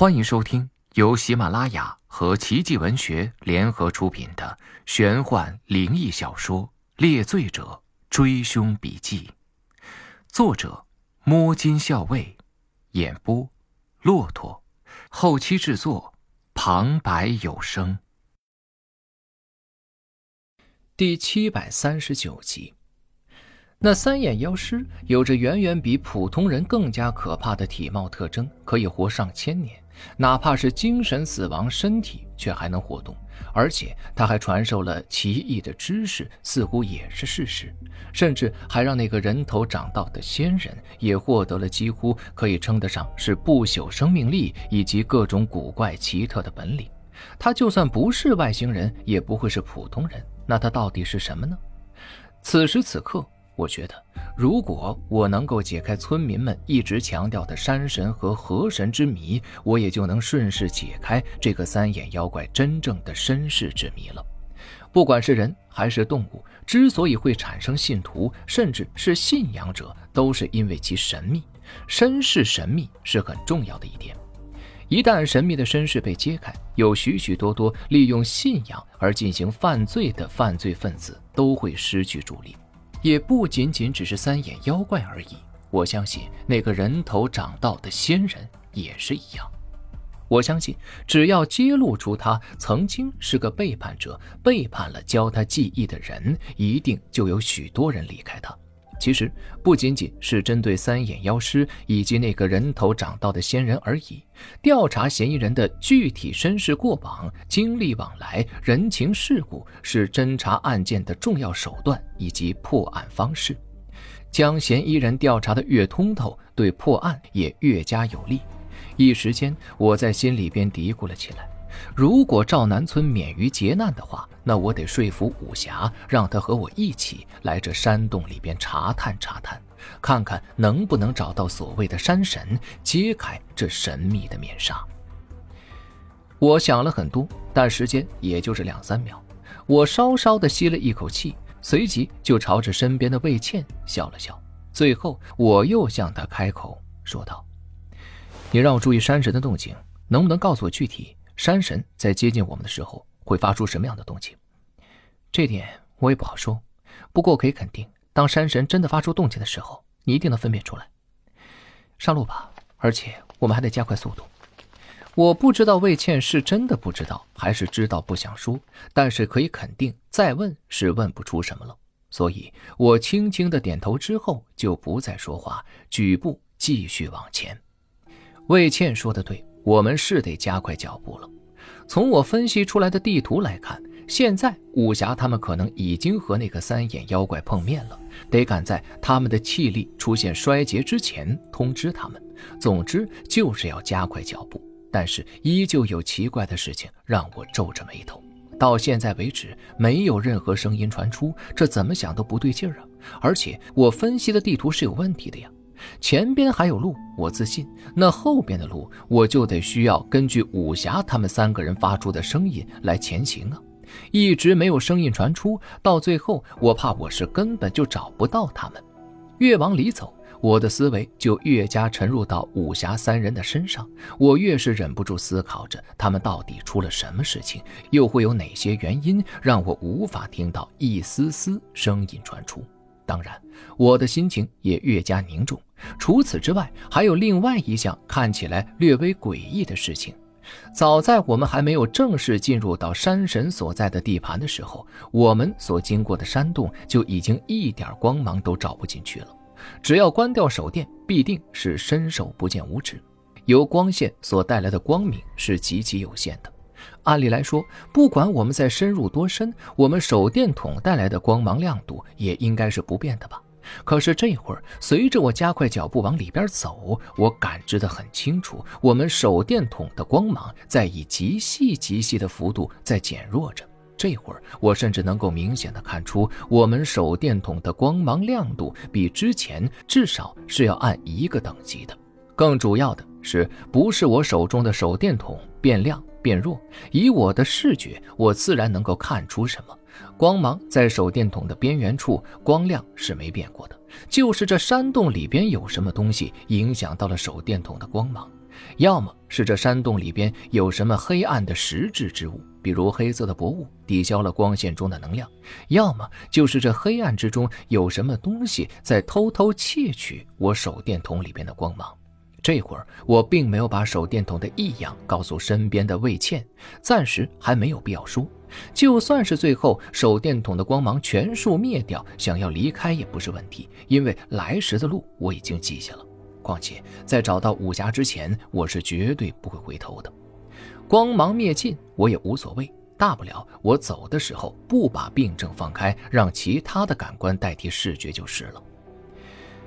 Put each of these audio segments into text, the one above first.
欢迎收听由喜马拉雅和奇迹文学联合出品的玄幻灵异小说《猎罪者追凶笔记》，作者：摸金校尉，演播：骆驼，后期制作：旁白有声。第七百三十九集。那三眼妖尸有着远远比普通人更加可怕的体貌特征，可以活上千年，哪怕是精神死亡，身体却还能活动。而且他还传授了奇异的知识，似乎也是事实，甚至还让那个人头长道的仙人也获得了几乎可以称得上是不朽生命力以及各种古怪奇特的本领。他就算不是外星人，也不会是普通人。那他到底是什么呢？此时此刻。我觉得，如果我能够解开村民们一直强调的山神和河神之谜，我也就能顺势解开这个三眼妖怪真正的身世之谜了。不管是人还是动物，之所以会产生信徒，甚至是信仰者，都是因为其神秘。身世神秘是很重要的一点。一旦神秘的身世被揭开，有许许多多利用信仰而进行犯罪的犯罪分子都会失去主力。也不仅仅只是三眼妖怪而已，我相信那个人头长道的仙人也是一样。我相信，只要揭露出他曾经是个背叛者，背叛了教他记忆的人，一定就有许多人离开他。其实不仅仅是针对三眼妖师以及那个人头长道的仙人而已，调查嫌疑人的具体身世过往、经历往来、人情世故是侦查案件的重要手段以及破案方式。将嫌疑人调查的越通透，对破案也越加有利。一时间，我在心里边嘀咕了起来。如果赵南村免于劫难的话，那我得说服武侠，让他和我一起来这山洞里边查探查探，看看能不能找到所谓的山神，揭开这神秘的面纱。我想了很多，但时间也就是两三秒。我稍稍的吸了一口气，随即就朝着身边的魏倩笑了笑。最后，我又向他开口说道：“你让我注意山神的动静，能不能告诉我具体？”山神在接近我们的时候会发出什么样的动静？这点我也不好说。不过可以肯定，当山神真的发出动静的时候，你一定能分辨出来。上路吧，而且我们还得加快速度。我不知道魏倩是真的不知道，还是知道不想说，但是可以肯定，再问是问不出什么了。所以我轻轻的点头之后，就不再说话，举步继续往前。魏倩说的对。我们是得加快脚步了。从我分析出来的地图来看，现在武侠他们可能已经和那个三眼妖怪碰面了，得赶在他们的气力出现衰竭之前通知他们。总之就是要加快脚步。但是依旧有奇怪的事情让我皱着眉头。到现在为止，没有任何声音传出，这怎么想都不对劲儿啊！而且我分析的地图是有问题的呀。前边还有路，我自信。那后边的路，我就得需要根据武侠他们三个人发出的声音来前行啊！一直没有声音传出，到最后，我怕我是根本就找不到他们。越往里走，我的思维就越加沉入到武侠三人的身上，我越是忍不住思考着，他们到底出了什么事情，又会有哪些原因让我无法听到一丝丝声音传出。当然，我的心情也越加凝重。除此之外，还有另外一项看起来略微诡异的事情。早在我们还没有正式进入到山神所在的地盘的时候，我们所经过的山洞就已经一点光芒都照不进去了。只要关掉手电，必定是伸手不见五指。由光线所带来的光明是极其有限的。按理来说，不管我们在深入多深，我们手电筒带来的光芒亮度也应该是不变的吧？可是这会儿，随着我加快脚步往里边走，我感知得很清楚，我们手电筒的光芒在以极细极细的幅度在减弱着。这会儿，我甚至能够明显的看出，我们手电筒的光芒亮度比之前至少是要按一个等级的。更主要的是，不是我手中的手电筒变亮。变弱，以我的视觉，我自然能够看出什么。光芒在手电筒的边缘处，光亮是没变过的。就是这山洞里边有什么东西影响到了手电筒的光芒。要么是这山洞里边有什么黑暗的实质之物，比如黑色的薄雾抵消了光线中的能量；要么就是这黑暗之中有什么东西在偷偷窃取我手电筒里边的光芒。这会儿我并没有把手电筒的异样告诉身边的魏倩，暂时还没有必要说。就算是最后手电筒的光芒全数灭掉，想要离开也不是问题，因为来时的路我已经记下了。况且在找到武侠之前，我是绝对不会回头的。光芒灭尽，我也无所谓，大不了我走的时候不把病症放开，让其他的感官代替视觉就是了。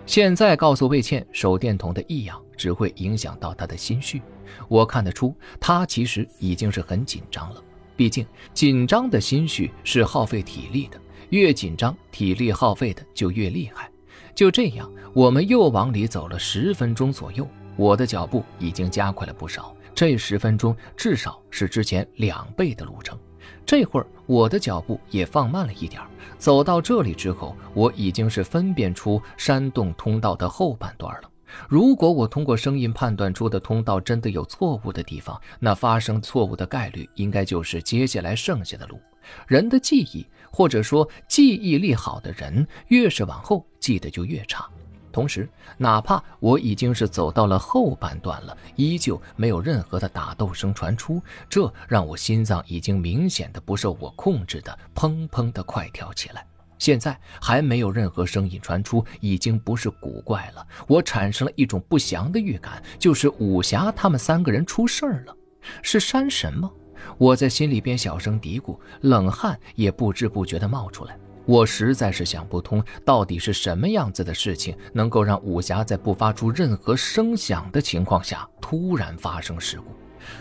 现在告诉魏倩手电筒的异样，只会影响到他的心绪。我看得出，他其实已经是很紧张了。毕竟，紧张的心绪是耗费体力的，越紧张，体力耗费的就越厉害。就这样，我们又往里走了十分钟左右，我的脚步已经加快了不少。这十分钟至少是之前两倍的路程。这会儿，我的脚步也放慢了一点。走到这里之后，我已经是分辨出山洞通道的后半段了。如果我通过声音判断出的通道真的有错误的地方，那发生错误的概率应该就是接下来剩下的路。人的记忆，或者说记忆力好的人，越是往后记得就越差。同时，哪怕我已经是走到了后半段了，依旧没有任何的打斗声传出，这让我心脏已经明显的不受我控制的砰砰的快跳起来。现在还没有任何声音传出，已经不是古怪了。我产生了一种不祥的预感，就是武侠他们三个人出事儿了。是山神吗？我在心里边小声嘀咕，冷汗也不知不觉地冒出来。我实在是想不通，到底是什么样子的事情能够让武侠在不发出任何声响的情况下突然发生事故？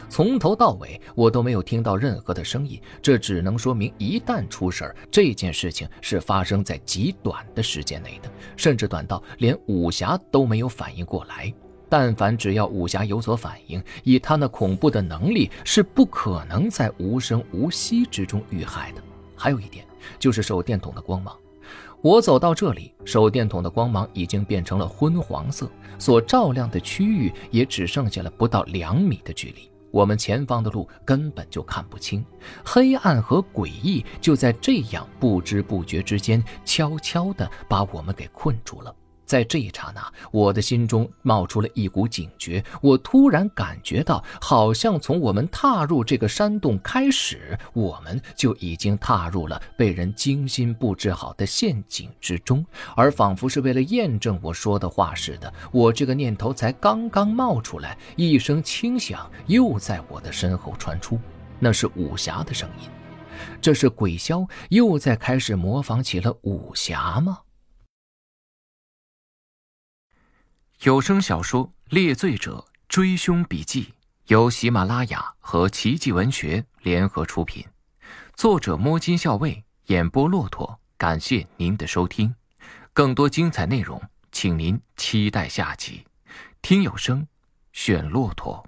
从头到尾我都没有听到任何的声音，这只能说明一旦出事儿，这件事情是发生在极短的时间内的，甚至短到连武侠都没有反应过来。但凡只要武侠有所反应，以他那恐怖的能力，是不可能在无声无息之中遇害的。还有一点。就是手电筒的光芒，我走到这里，手电筒的光芒已经变成了昏黄色，所照亮的区域也只剩下了不到两米的距离，我们前方的路根本就看不清，黑暗和诡异就在这样不知不觉之间，悄悄地把我们给困住了。在这一刹那，我的心中冒出了一股警觉。我突然感觉到，好像从我们踏入这个山洞开始，我们就已经踏入了被人精心布置好的陷阱之中。而仿佛是为了验证我说的话似的，我这个念头才刚刚冒出来，一声轻响又在我的身后传出，那是武侠的声音。这是鬼枭又在开始模仿起了武侠吗？有声小说《猎罪者追凶笔记》由喜马拉雅和奇迹文学联合出品，作者摸金校尉，演播骆驼。感谢您的收听，更多精彩内容，请您期待下集。听有声，选骆驼。